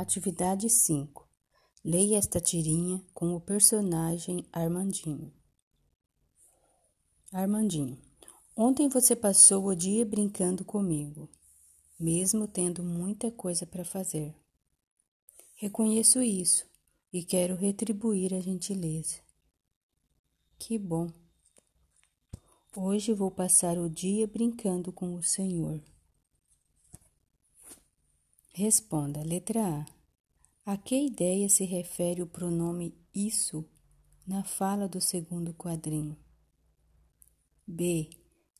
Atividade 5. Leia esta tirinha com o personagem Armandinho. Armandinho, ontem você passou o dia brincando comigo, mesmo tendo muita coisa para fazer. Reconheço isso e quero retribuir a gentileza. Que bom! Hoje vou passar o dia brincando com o Senhor. Responda. Letra A. A que ideia se refere o pronome isso na fala do segundo quadrinho? B.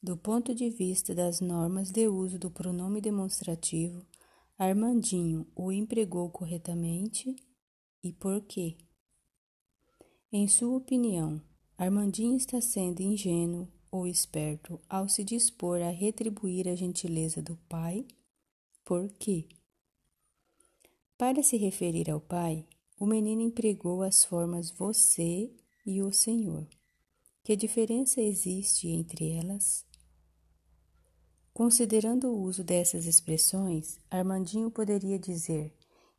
Do ponto de vista das normas de uso do pronome demonstrativo, Armandinho o empregou corretamente e por quê? Em sua opinião, Armandinho está sendo ingênuo ou esperto ao se dispor a retribuir a gentileza do pai? Por quê? Para se referir ao pai, o menino empregou as formas você e o Senhor. Que diferença existe entre elas? Considerando o uso dessas expressões, Armandinho poderia dizer: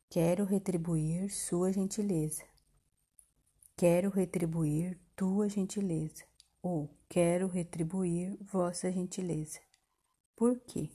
Quero retribuir sua gentileza. Quero retribuir tua gentileza. Ou quero retribuir vossa gentileza. Por quê?